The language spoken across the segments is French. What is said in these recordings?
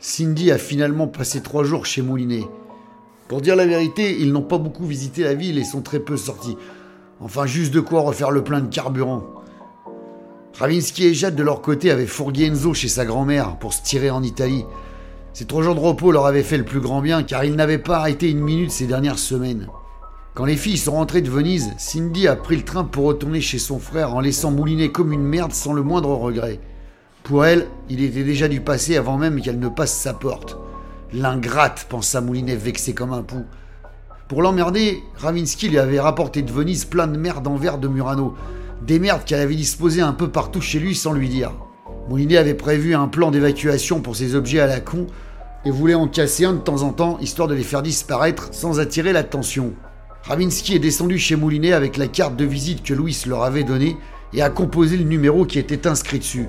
Cindy a finalement passé trois jours chez Moulinet. Pour dire la vérité, ils n'ont pas beaucoup visité la ville et sont très peu sortis. Enfin, juste de quoi refaire le plein de carburant. Ravinsky et Jade, de leur côté, avaient fourgué Enzo chez sa grand-mère pour se tirer en Italie. Ces trois jours de repos leur avaient fait le plus grand bien car ils n'avaient pas arrêté une minute ces dernières semaines. Quand les filles sont rentrées de Venise, Cindy a pris le train pour retourner chez son frère en laissant Moulinet comme une merde sans le moindre regret. Pour elle, il était déjà du passé avant même qu'elle ne passe sa porte. L'ingrate, pensa Moulinet vexé comme un pou. Pour l'emmerder, Ravinsky lui avait rapporté de Venise plein de merde en verre de Murano. Des merdes qu'elle avait disposées un peu partout chez lui sans lui dire. Moulinet avait prévu un plan d'évacuation pour ses objets à la con et voulait en casser un de temps en temps histoire de les faire disparaître sans attirer l'attention. Ravinsky est descendu chez Moulinet avec la carte de visite que Louis leur avait donnée et a composé le numéro qui était inscrit dessus.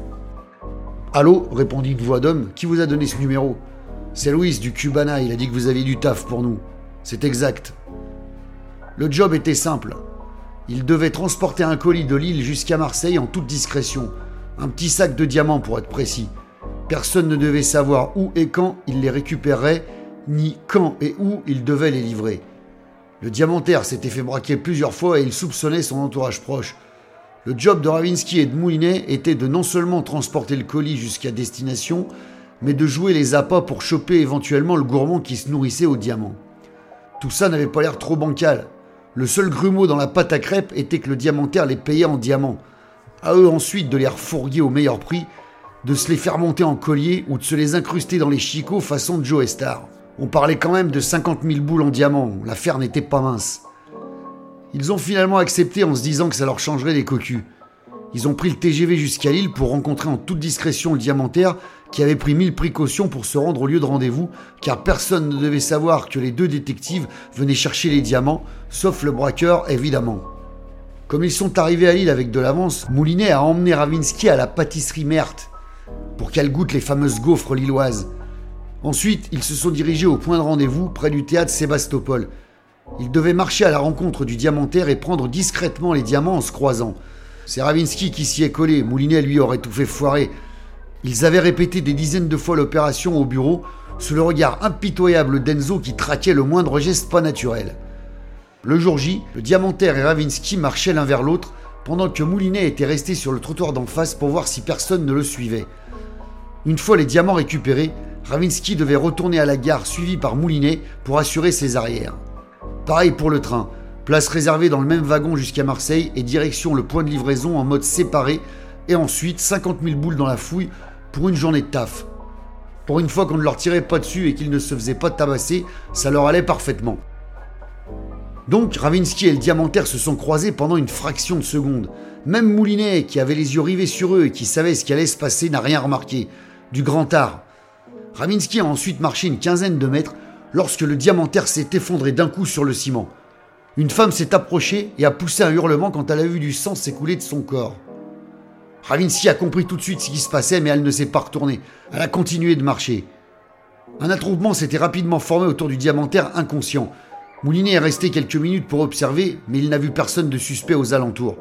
Allô répondit une voix d'homme. Qui vous a donné ce numéro? C'est Louis du Cubana, il a dit que vous aviez du taf pour nous. C'est exact. Le job était simple. Il devait transporter un colis de Lille jusqu'à Marseille en toute discrétion. Un petit sac de diamants pour être précis. Personne ne devait savoir où et quand il les récupérerait, ni quand et où il devait les livrer. Le diamantaire s'était fait braquer plusieurs fois et il soupçonnait son entourage proche. Le job de Ravinsky et de Moulinet était de non seulement transporter le colis jusqu'à destination, mais de jouer les appâts pour choper éventuellement le gourmand qui se nourrissait au diamant. Tout ça n'avait pas l'air trop bancal. Le seul grumeau dans la pâte à crêpes était que le diamantaire les payait en diamants. À eux ensuite de les refourguer au meilleur prix, de se les faire monter en collier ou de se les incruster dans les chicots façon Joe Star. On parlait quand même de 50 000 boules en diamants, l'affaire n'était pas mince. Ils ont finalement accepté en se disant que ça leur changerait des cocus. Ils ont pris le TGV jusqu'à Lille pour rencontrer en toute discrétion le diamantaire qui avait pris mille précautions pour se rendre au lieu de rendez-vous, car personne ne devait savoir que les deux détectives venaient chercher les diamants, sauf le braqueur évidemment. Comme ils sont arrivés à Lille avec de l'avance, Moulinet a emmené Ravinsky à la pâtisserie Merte pour qu'elle goûte les fameuses gaufres lilloises. Ensuite, ils se sont dirigés au point de rendez-vous près du théâtre Sébastopol, il devait marcher à la rencontre du diamantaire et prendre discrètement les diamants en se croisant. C'est Ravinsky qui s'y est collé, Moulinet lui aurait tout fait foirer. Ils avaient répété des dizaines de fois l'opération au bureau, sous le regard impitoyable d'Enzo qui traquait le moindre geste pas naturel. Le jour J, le diamantaire et Ravinsky marchaient l'un vers l'autre, pendant que Moulinet était resté sur le trottoir d'en face pour voir si personne ne le suivait. Une fois les diamants récupérés, Ravinsky devait retourner à la gare suivi par Moulinet pour assurer ses arrières. Pareil pour le train. Place réservée dans le même wagon jusqu'à Marseille et direction le point de livraison en mode séparé et ensuite 50 000 boules dans la fouille pour une journée de taf. Pour une fois qu'on ne leur tirait pas dessus et qu'ils ne se faisaient pas tabasser, ça leur allait parfaitement. Donc Ravinsky et le diamantaire se sont croisés pendant une fraction de seconde. Même Moulinet, qui avait les yeux rivés sur eux et qui savait ce qui allait se passer, n'a rien remarqué. Du grand art. Ravinsky a ensuite marché une quinzaine de mètres lorsque le diamantaire s'est effondré d'un coup sur le ciment. Une femme s'est approchée et a poussé un hurlement quand elle a vu du sang s'écouler de son corps. Ravinsky a compris tout de suite ce qui se passait, mais elle ne s'est pas retournée. Elle a continué de marcher. Un attroupement s'était rapidement formé autour du diamantaire inconscient. Moulinet est resté quelques minutes pour observer, mais il n'a vu personne de suspect aux alentours.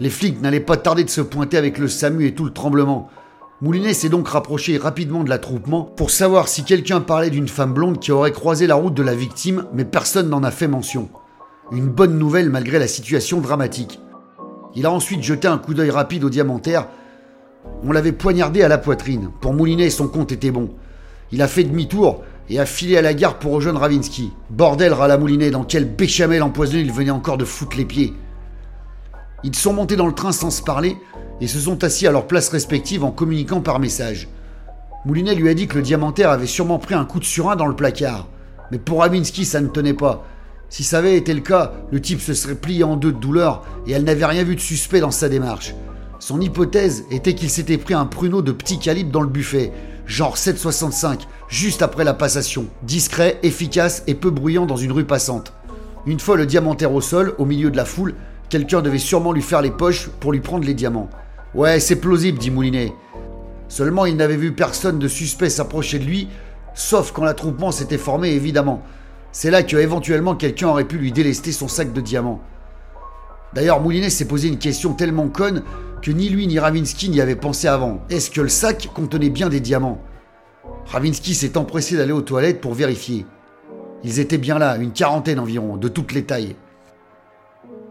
Les flics n'allaient pas tarder de se pointer avec le SAMU et tout le tremblement. Moulinet s'est donc rapproché rapidement de l'attroupement pour savoir si quelqu'un parlait d'une femme blonde qui aurait croisé la route de la victime, mais personne n'en a fait mention. Une bonne nouvelle malgré la situation dramatique. Il a ensuite jeté un coup d'œil rapide au diamantaire. On l'avait poignardé à la poitrine. Pour Moulinet, son compte était bon. Il a fait demi-tour et a filé à la gare pour rejoindre Ravinsky. Bordel, râla Moulinet, dans quel béchamel empoisonné il venait encore de foutre les pieds. Ils sont montés dans le train sans se parler, et se sont assis à leur place respective en communiquant par message. Moulinet lui a dit que le diamantaire avait sûrement pris un coup de surin dans le placard. Mais pour Ravinsky, ça ne tenait pas. Si ça avait été le cas, le type se serait plié en deux de douleur et elle n'avait rien vu de suspect dans sa démarche. Son hypothèse était qu'il s'était pris un pruneau de petit calibre dans le buffet, genre 7,65, juste après la passation, discret, efficace et peu bruyant dans une rue passante. Une fois le diamantaire au sol, au milieu de la foule, quelqu'un devait sûrement lui faire les poches pour lui prendre les diamants. Ouais, c'est plausible, dit Moulinet. Seulement, il n'avait vu personne de suspect s'approcher de lui, sauf quand l'attroupement s'était formé, évidemment. C'est là que éventuellement quelqu'un aurait pu lui délester son sac de diamants. D'ailleurs, Moulinet s'est posé une question tellement conne que ni lui ni Ravinsky n'y avaient pensé avant. Est-ce que le sac contenait bien des diamants? Ravinsky s'est empressé d'aller aux toilettes pour vérifier. Ils étaient bien là, une quarantaine environ, de toutes les tailles.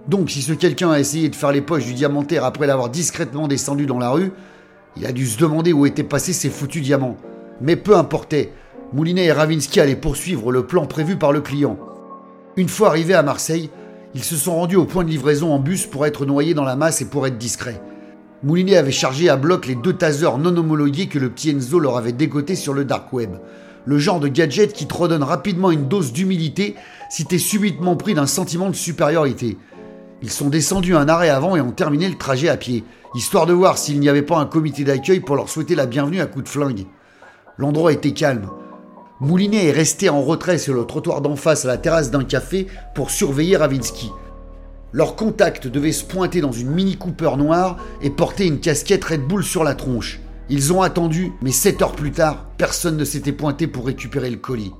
Donc, si ce quelqu'un a essayé de faire les poches du diamantaire après l'avoir discrètement descendu dans la rue, il a dû se demander où étaient passés ces foutus diamants. Mais peu importait, Moulinet et Ravinsky allaient poursuivre le plan prévu par le client. Une fois arrivés à Marseille, ils se sont rendus au point de livraison en bus pour être noyés dans la masse et pour être discrets. Moulinet avait chargé à bloc les deux tasers non homologués que le petit Enzo leur avait dégotés sur le dark web. Le genre de gadget qui te redonne rapidement une dose d'humilité si t'es subitement pris d'un sentiment de supériorité. Ils sont descendus un arrêt avant et ont terminé le trajet à pied, histoire de voir s'il n'y avait pas un comité d'accueil pour leur souhaiter la bienvenue à coups de flingue. L'endroit était calme. Moulinet est resté en retrait sur le trottoir d'en face à la terrasse d'un café pour surveiller Ravinsky. Leur contact devait se pointer dans une Mini Cooper noire et porter une casquette Red Bull sur la tronche. Ils ont attendu, mais sept heures plus tard, personne ne s'était pointé pour récupérer le colis.